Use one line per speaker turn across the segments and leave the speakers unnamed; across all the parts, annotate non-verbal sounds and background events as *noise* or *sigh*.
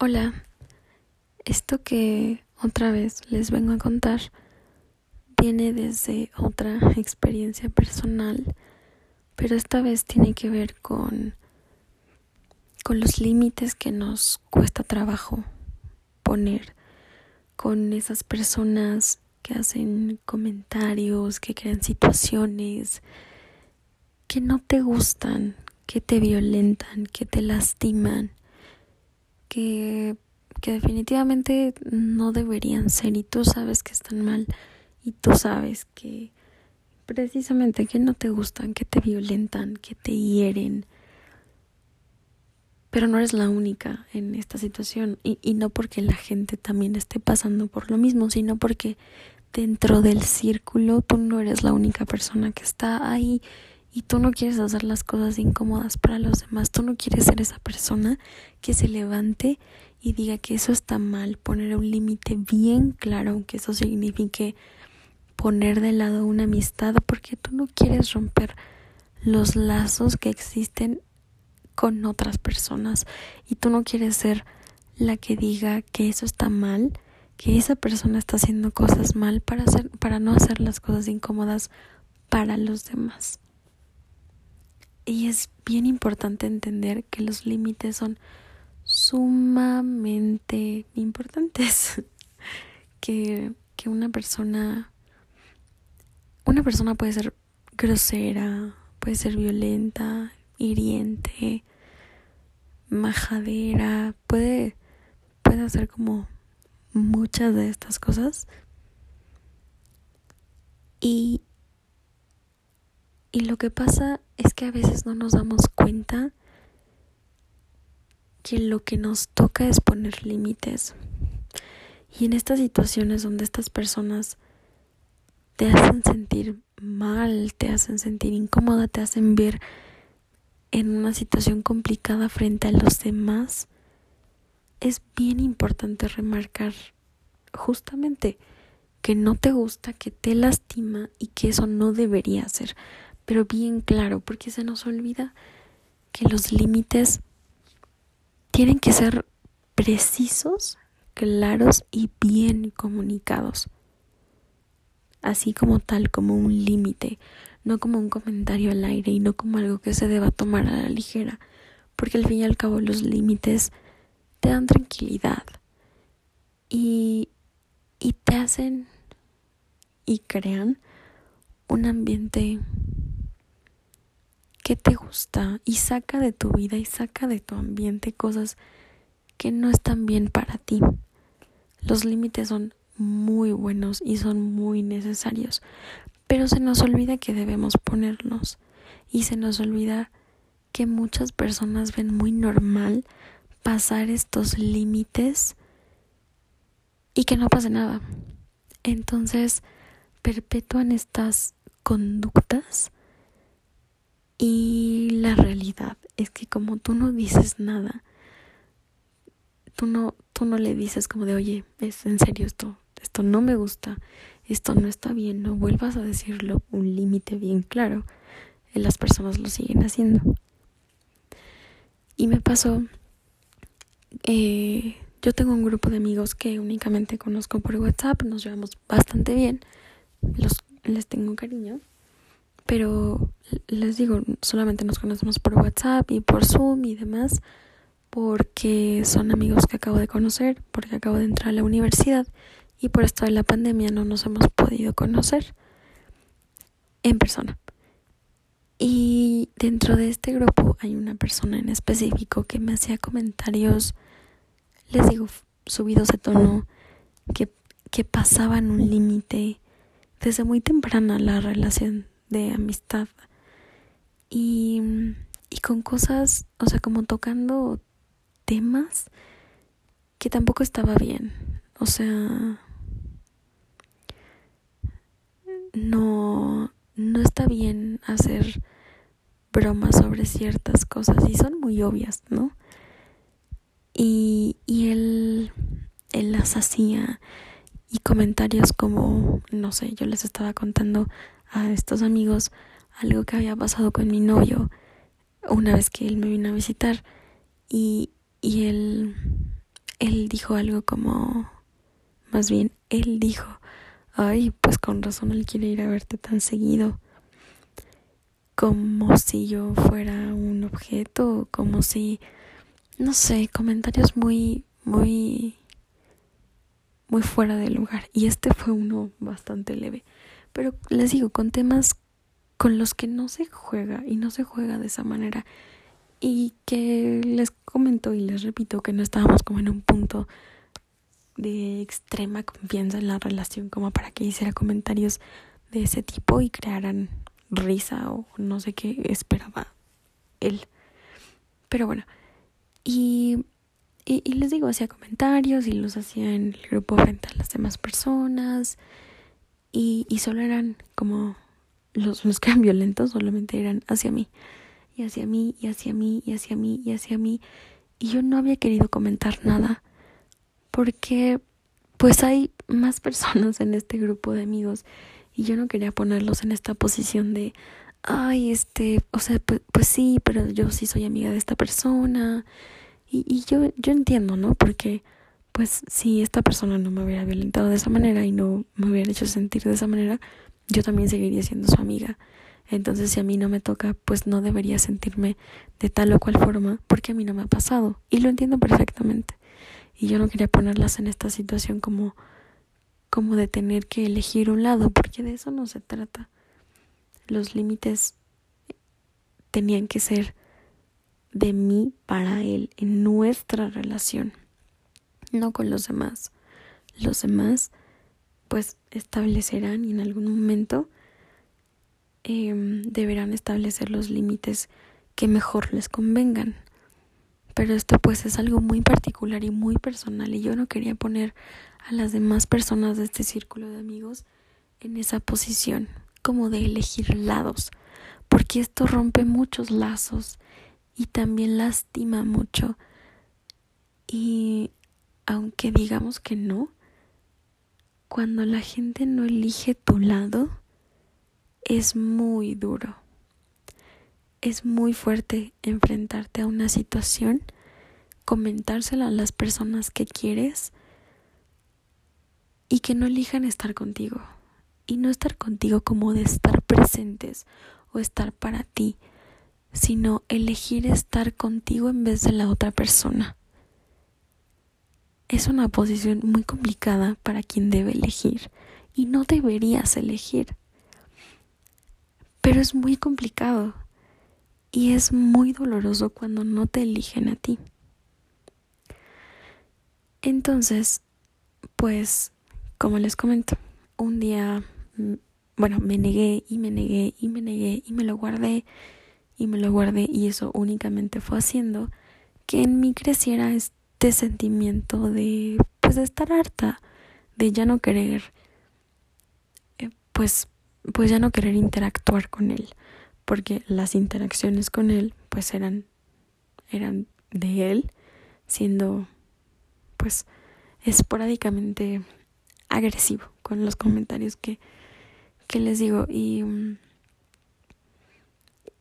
Hola, esto que otra vez les vengo a contar viene desde otra experiencia personal, pero esta vez tiene que ver con, con los límites que nos cuesta trabajo poner, con esas personas que hacen comentarios, que crean situaciones que no te gustan, que te violentan, que te lastiman que, que definitivamente no deberían ser y tú sabes que están mal y tú sabes que precisamente que no te gustan, que te violentan, que te hieren. Pero no eres la única en esta situación y, y no porque la gente también esté pasando por lo mismo, sino porque dentro del círculo tú no eres la única persona que está ahí y tú no quieres hacer las cosas incómodas para los demás, tú no quieres ser esa persona que se levante y diga que eso está mal, poner un límite bien claro, aunque eso signifique poner de lado una amistad, porque tú no quieres romper los lazos que existen con otras personas y tú no quieres ser la que diga que eso está mal, que esa persona está haciendo cosas mal para hacer para no hacer las cosas incómodas para los demás. Y es bien importante entender que los límites son sumamente importantes. *laughs* que, que una persona, una persona puede ser grosera, puede ser violenta, hiriente, majadera, puede, puede hacer como muchas de estas cosas. Y y lo que pasa es que a veces no nos damos cuenta que lo que nos toca es poner límites. Y en estas situaciones donde estas personas te hacen sentir mal, te hacen sentir incómoda, te hacen ver en una situación complicada frente a los demás, es bien importante remarcar justamente que no te gusta, que te lastima y que eso no debería ser pero bien claro, porque se nos olvida que los límites tienen que ser precisos, claros y bien comunicados. Así como tal, como un límite, no como un comentario al aire y no como algo que se deba tomar a la ligera, porque al fin y al cabo los límites te dan tranquilidad y, y te hacen y crean un ambiente qué te gusta y saca de tu vida y saca de tu ambiente cosas que no están bien para ti. Los límites son muy buenos y son muy necesarios, pero se nos olvida que debemos ponerlos y se nos olvida que muchas personas ven muy normal pasar estos límites y que no pase nada. Entonces perpetúan estas conductas y la realidad es que como tú no dices nada, tú no, tú no le dices como de, oye, es en serio esto, esto no me gusta, esto no está bien, no vuelvas a decirlo, un límite bien claro, y las personas lo siguen haciendo. Y me pasó, eh, yo tengo un grupo de amigos que únicamente conozco por WhatsApp, nos llevamos bastante bien, los, les tengo cariño pero les digo, solamente nos conocemos por WhatsApp y por Zoom y demás, porque son amigos que acabo de conocer, porque acabo de entrar a la universidad y por esto de la pandemia no nos hemos podido conocer en persona. Y dentro de este grupo hay una persona en específico que me hacía comentarios, les digo, subidos de tono, que, que pasaban un límite desde muy temprana la relación de amistad y, y con cosas, o sea, como tocando temas que tampoco estaba bien. O sea, no, no está bien hacer bromas sobre ciertas cosas y son muy obvias, ¿no? Y, y él, él las hacía y comentarios como, no sé, yo les estaba contando a estos amigos algo que había pasado con mi novio una vez que él me vino a visitar y, y él, él dijo algo como, más bien, él dijo, ay, pues con razón él quiere ir a verte tan seguido, como si yo fuera un objeto, como si, no sé, comentarios muy, muy, muy fuera de lugar. Y este fue uno bastante leve. Pero les digo, con temas con los que no se juega y no se juega de esa manera. Y que les comento y les repito que no estábamos como en un punto de extrema confianza en la relación como para que hiciera comentarios de ese tipo y crearan risa o no sé qué esperaba él. Pero bueno, y, y, les digo, hacía comentarios y los hacía en el grupo frente a las demás personas y, y solo eran como los, los que eran violentos, solamente eran hacia mí y hacia mí y hacia mí y hacia mí y hacia mí. Y yo no había querido comentar nada porque pues hay más *laughs* personas en este grupo de amigos y yo no quería ponerlos en esta posición de ay este o sea pues, pues sí pero yo sí soy amiga de esta persona y, y yo yo entiendo no porque pues si esta persona no me hubiera violentado de esa manera y no me hubiera hecho sentir de esa manera yo también seguiría siendo su amiga. Entonces si a mí no me toca pues no debería sentirme de tal o cual forma porque a mí no me ha pasado y lo entiendo perfectamente. Y yo no quería ponerlas en esta situación como como de tener que elegir un lado, porque de eso no se trata. Los límites tenían que ser de mí para él, en nuestra relación, no con los demás. Los demás, pues, establecerán y en algún momento eh, deberán establecer los límites que mejor les convengan pero esto pues es algo muy particular y muy personal y yo no quería poner a las demás personas de este círculo de amigos en esa posición como de elegir lados, porque esto rompe muchos lazos y también lastima mucho. Y aunque digamos que no, cuando la gente no elige tu lado, es muy duro es muy fuerte enfrentarte a una situación, comentársela a las personas que quieres y que no elijan estar contigo. Y no estar contigo como de estar presentes o estar para ti, sino elegir estar contigo en vez de la otra persona. Es una posición muy complicada para quien debe elegir y no deberías elegir. Pero es muy complicado y es muy doloroso cuando no te eligen a ti. Entonces, pues, como les comento, un día, mm, bueno, me negué y me negué y me negué y me lo guardé y me lo guardé y eso únicamente fue haciendo que en mí creciera este sentimiento de, pues, de estar harta, de ya no querer, eh, pues, pues ya no querer interactuar con él porque las interacciones con él pues eran eran de él siendo pues esporádicamente agresivo con los comentarios que, que les digo. Y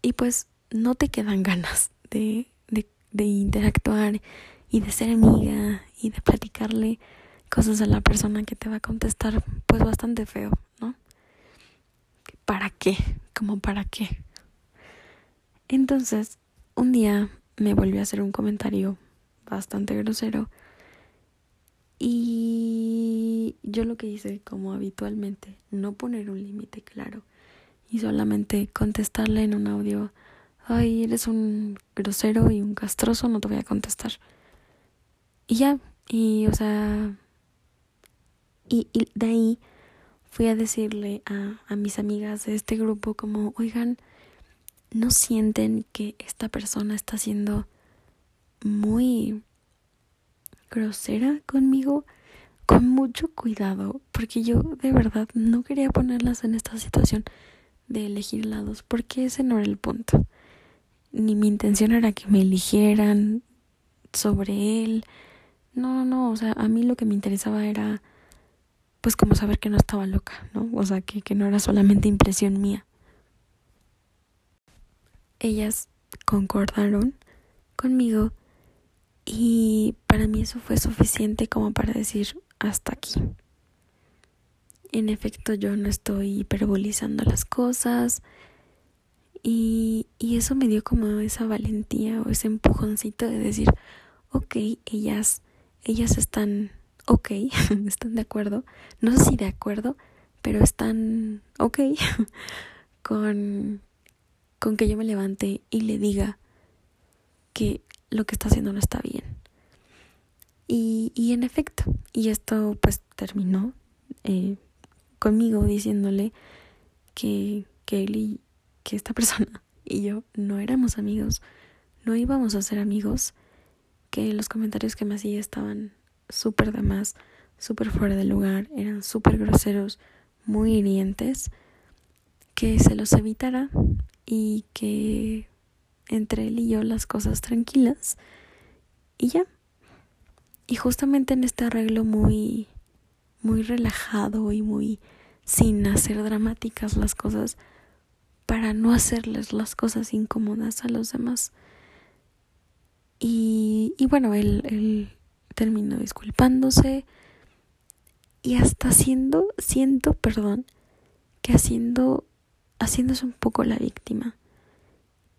y pues no te quedan ganas de, de interactuar y de ser amiga y de platicarle cosas a la persona que te va a contestar pues bastante feo, ¿no? ¿Para qué? ¿Como para qué? Entonces, un día me volvió a hacer un comentario bastante grosero y yo lo que hice, como habitualmente, no poner un límite claro y solamente contestarle en un audio, ay, eres un grosero y un castroso, no te voy a contestar. Y ya, y o sea, y, y de ahí fui a decirle a, a mis amigas de este grupo como, oigan, no sienten que esta persona está siendo muy grosera conmigo con mucho cuidado porque yo de verdad no quería ponerlas en esta situación de elegir lados porque ese no era el punto. Ni mi intención era que me eligieran sobre él no no o sea a mí lo que me interesaba era pues como saber que no estaba loca no o sea que, que no era solamente impresión mía ellas concordaron conmigo Y para mí eso fue suficiente como para decir hasta aquí. En efecto, yo no estoy hiperbolizando las cosas. Y, y eso me dio como esa valentía o ese empujoncito de decir, ok, ellas, ellas están ok, *laughs* están de acuerdo. No sé si de acuerdo, pero están ok *laughs* con, con que yo me levante y le diga que lo que está haciendo no está bien. Y, y en efecto, y esto pues terminó eh, conmigo diciéndole que, que él y que esta *laughs* persona y yo no éramos amigos, no íbamos a ser amigos, que los comentarios que me hacía estaban súper de más, súper fuera de lugar, eran súper groseros, muy hirientes, que se los evitara y que entre él y yo las cosas tranquilas y ya. Y justamente en este arreglo muy muy relajado y muy sin hacer dramáticas las cosas para no hacerles las cosas incómodas a los demás. Y, y bueno, él, él terminó disculpándose y hasta haciendo, siento, perdón, que haciendo, haciéndose un poco la víctima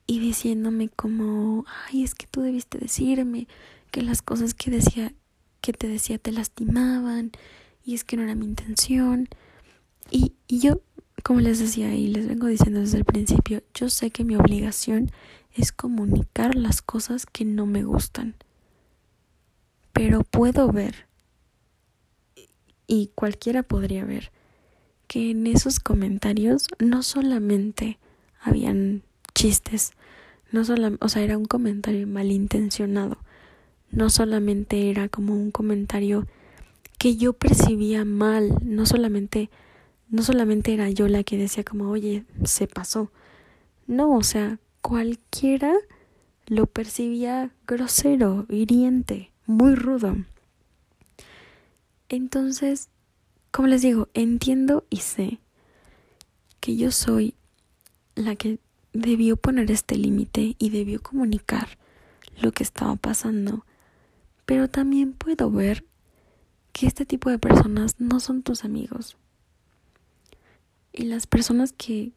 y diciéndome como, ay, es que tú debiste decirme que las cosas que decía, que te decía te lastimaban y es que no era mi intención. Y, y yo, como les decía y les vengo diciendo desde el principio, yo sé que mi obligación es comunicar las cosas que no me gustan. Pero puedo ver, y cualquiera podría ver, que en esos comentarios no solamente habían chistes, no solo, o sea, era un comentario malintencionado, no solamente era como un comentario que yo percibía mal, no solamente no solamente era yo la que decía como, "Oye, se pasó." No, o sea, cualquiera lo percibía grosero, hiriente muy rudo. Entonces, como les digo, entiendo y sé que yo soy la que debió poner este límite y debió comunicar lo que estaba pasando, pero también puedo ver que este tipo de personas no son tus amigos. Y las personas que,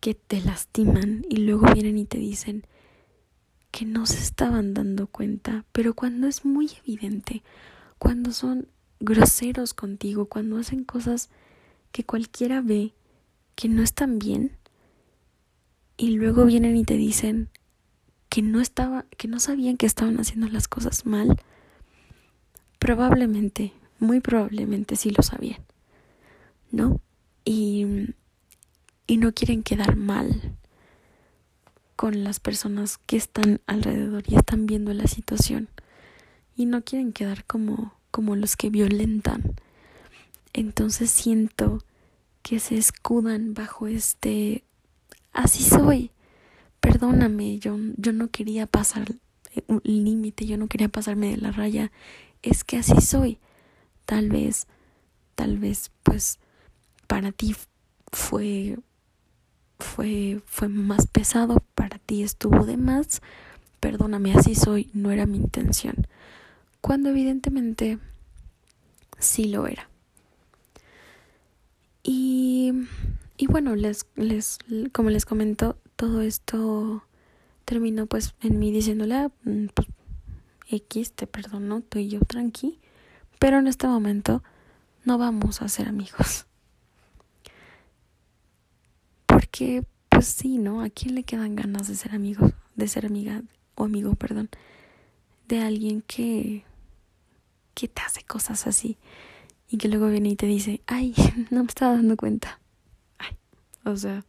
que te lastiman y luego vienen y te dicen, que no se estaban dando cuenta, pero cuando es muy evidente, cuando son groseros contigo, cuando hacen cosas que cualquiera ve que no están bien y luego vienen y te dicen que no estaba que no sabían que estaban haciendo las cosas mal, probablemente, muy probablemente sí lo sabían. ¿No? Y y no quieren quedar mal con las personas que están alrededor y están viendo la situación y no quieren quedar como como los que violentan. Entonces siento que se escudan bajo este así soy. Perdóname, yo yo no quería pasar un límite, yo no quería pasarme de la raya. Es que así soy. Tal vez tal vez pues para ti fue fue, fue más pesado, para ti estuvo de más, perdóname, así soy, no era mi intención. Cuando evidentemente sí lo era. Y, y bueno, les, les, como les comento, todo esto terminó pues en mí diciéndole, ah, mm, pues, X, te perdono, tú y yo tranqui, pero en este momento no vamos a ser amigos. Porque, pues sí, ¿no? ¿A quién le quedan ganas de ser amigo, de ser amiga o amigo, perdón, de alguien que, que te hace cosas así y que luego viene y te dice, ay, *laughs* no me estaba dando cuenta. Ay, o sea.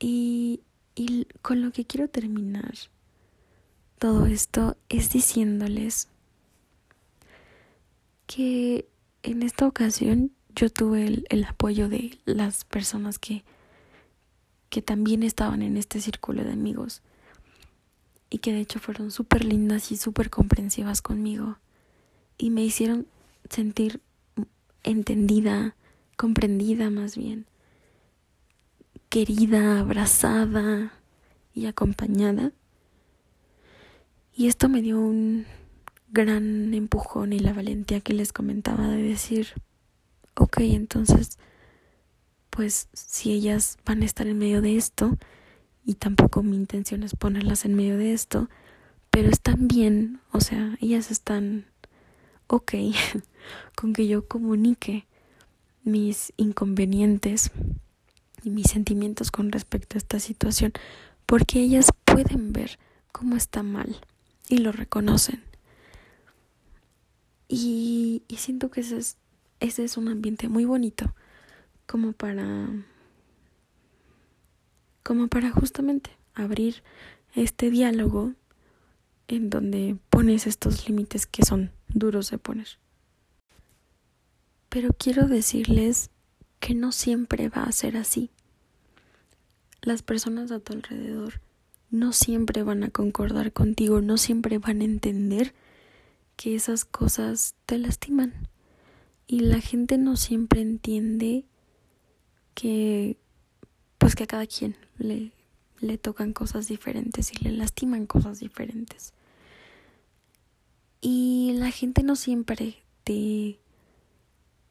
Y, y con lo que quiero terminar todo esto es diciéndoles que en esta ocasión yo tuve el, el, apoyo de las personas que, que también estaban en este círculo de amigos. Y que de hecho fueron súper lindas y súper comprensivas conmigo. Y me hicieron sentir entendida, comprendida más bien, querida, abrazada y acompañada. Y esto me dio un gran empujón y la valentía que les comentaba de decir, ok, entonces, pues si ellas van a estar en medio de esto, y tampoco mi intención es ponerlas en medio de esto, pero están bien, o sea, ellas están ok *laughs* con que yo comunique mis inconvenientes y mis sentimientos con respecto a esta situación, porque ellas pueden ver cómo está mal y lo reconocen. Y, y siento que ese es, ese es un ambiente muy bonito como para como para justamente abrir este diálogo en donde pones estos límites que son duros de poner. Pero quiero decirles que no siempre va a ser así. Las personas a tu alrededor no siempre van a concordar contigo, no siempre van a entender que esas cosas te lastiman. Y la gente no siempre entiende que pues que a cada quien le, le tocan cosas diferentes y le lastiman cosas diferentes. Y la gente no siempre te,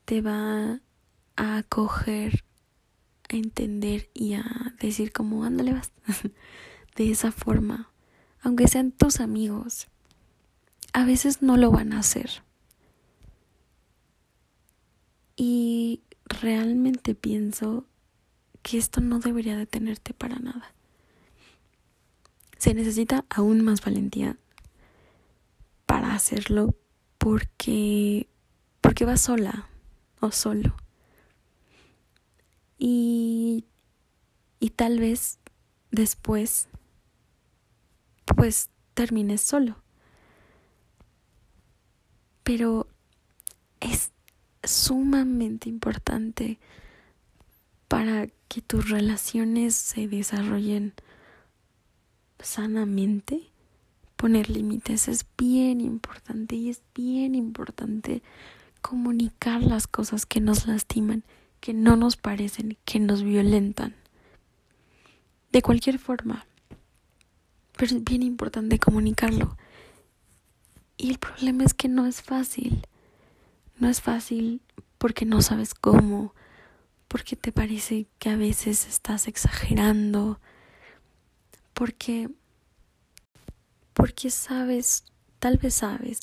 te va a acoger, a entender y a decir como, ándale, vas, *laughs* de esa forma. Aunque sean tus amigos, a veces no lo van a hacer. Y realmente pienso que esto no debería detenerte para nada. Se necesita aún más valentía para hacerlo porque porque vas sola o solo. Y y tal vez después pues termines solo. Pero sumamente importante para que tus relaciones se desarrollen sanamente, poner límites es bien importante y es bien importante comunicar las cosas que nos lastiman, que no nos parecen, que nos violentan. De cualquier forma. Pero es bien importante comunicarlo. Y el problema es que no es fácil. No es fácil porque no sabes cómo, porque te parece que a veces estás exagerando, porque porque sabes, tal vez sabes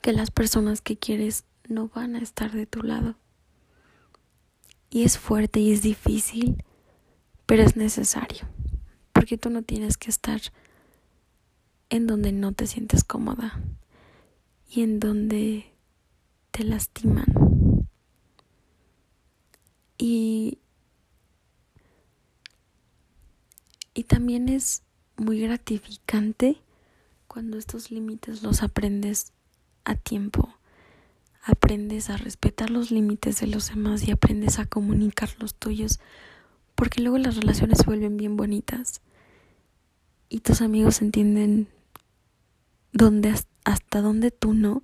que las personas que quieres no van a estar de tu lado. Y es fuerte y es difícil, pero es necesario, porque tú no tienes que estar en donde no te sientes cómoda y en donde te lastiman y, y también es muy gratificante cuando estos límites los aprendes a tiempo. Aprendes a respetar los límites de los demás y aprendes a comunicar los tuyos, porque luego las relaciones se vuelven bien bonitas y tus amigos entienden dónde hasta dónde tú no,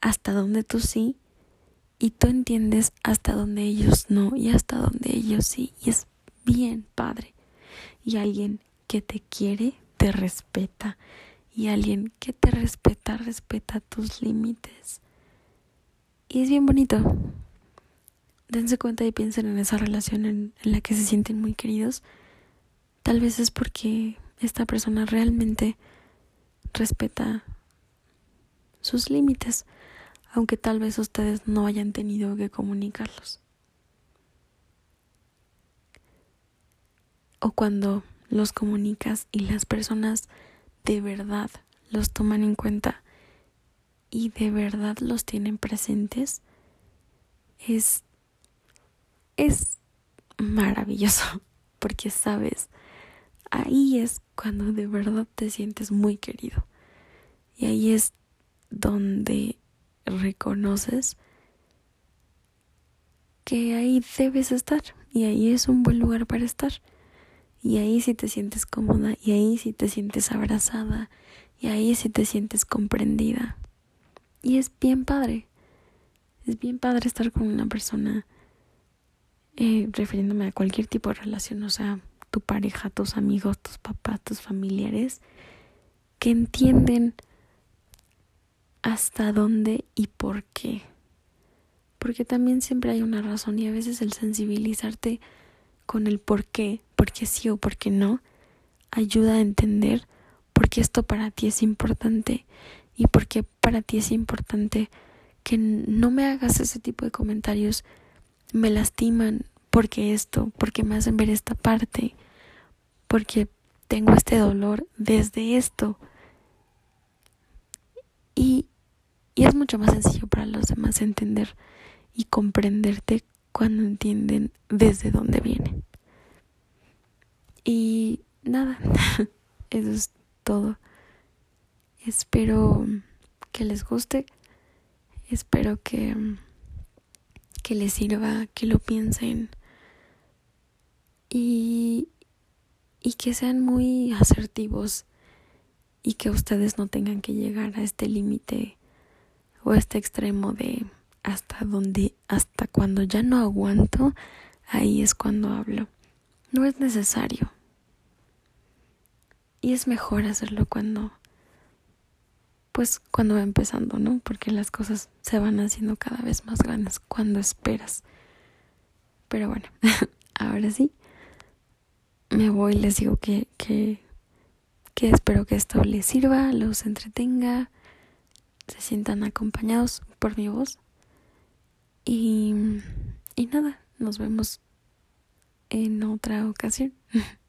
hasta dónde tú sí y tú entiendes hasta donde ellos no y hasta donde ellos sí y es bien padre. Y alguien que te quiere te respeta y alguien que te respeta respeta tus límites. Y es bien bonito. Dense cuenta y piensen en esa relación en, en la que se sienten muy queridos. Tal vez es porque esta persona realmente respeta sus límites aunque tal vez ustedes no hayan tenido que comunicarlos. O cuando los comunicas y las personas de verdad los toman en cuenta y de verdad los tienen presentes, es, es maravilloso, *laughs* porque sabes, ahí es cuando de verdad te sientes muy querido. Y ahí es donde reconoces que ahí debes estar y ahí es un buen lugar para estar. Y ahí si te sientes cómoda y ahí si te sientes abrazada y ahí si te sientes comprendida. Y es bien padre. Es bien padre estar con una persona, eh, refiriéndome a cualquier tipo de relación, o sea, tu pareja, tus amigos, tus papás, tus familiares, que entienden hasta dónde y por qué. Porque también siempre hay una razón y a veces el sensibilizarte con el por qué, por qué sí o por qué no, ayuda a entender por qué esto para ti es importante y por qué para ti es importante que no me hagas ese tipo de comentarios, me lastiman porque esto, porque me hacen ver esta parte, porque tengo este dolor desde esto. Y, y es mucho más sencillo para los demás entender y comprenderte cuando entienden desde dónde viene. Y nada, *laughs* eso es todo. Espero que les guste. Espero que, que les sirva, que lo piensen. Y, y que sean muy asertivos y que ustedes no tengan que llegar a este límite o este extremo de hasta donde, hasta cuando ya no aguanto, ahí es cuando hablo. No es necesario. Y es mejor hacerlo cuando, pues cuando va empezando, ¿no? Porque las cosas se van haciendo cada vez más grandes cuando esperas. Pero bueno, *laughs* ahora sí, me voy, les digo que, que, que espero que esto les sirva, los entretenga, se sientan acompañados por mi voz. Y, y nada, nos vemos en otra ocasión. *laughs*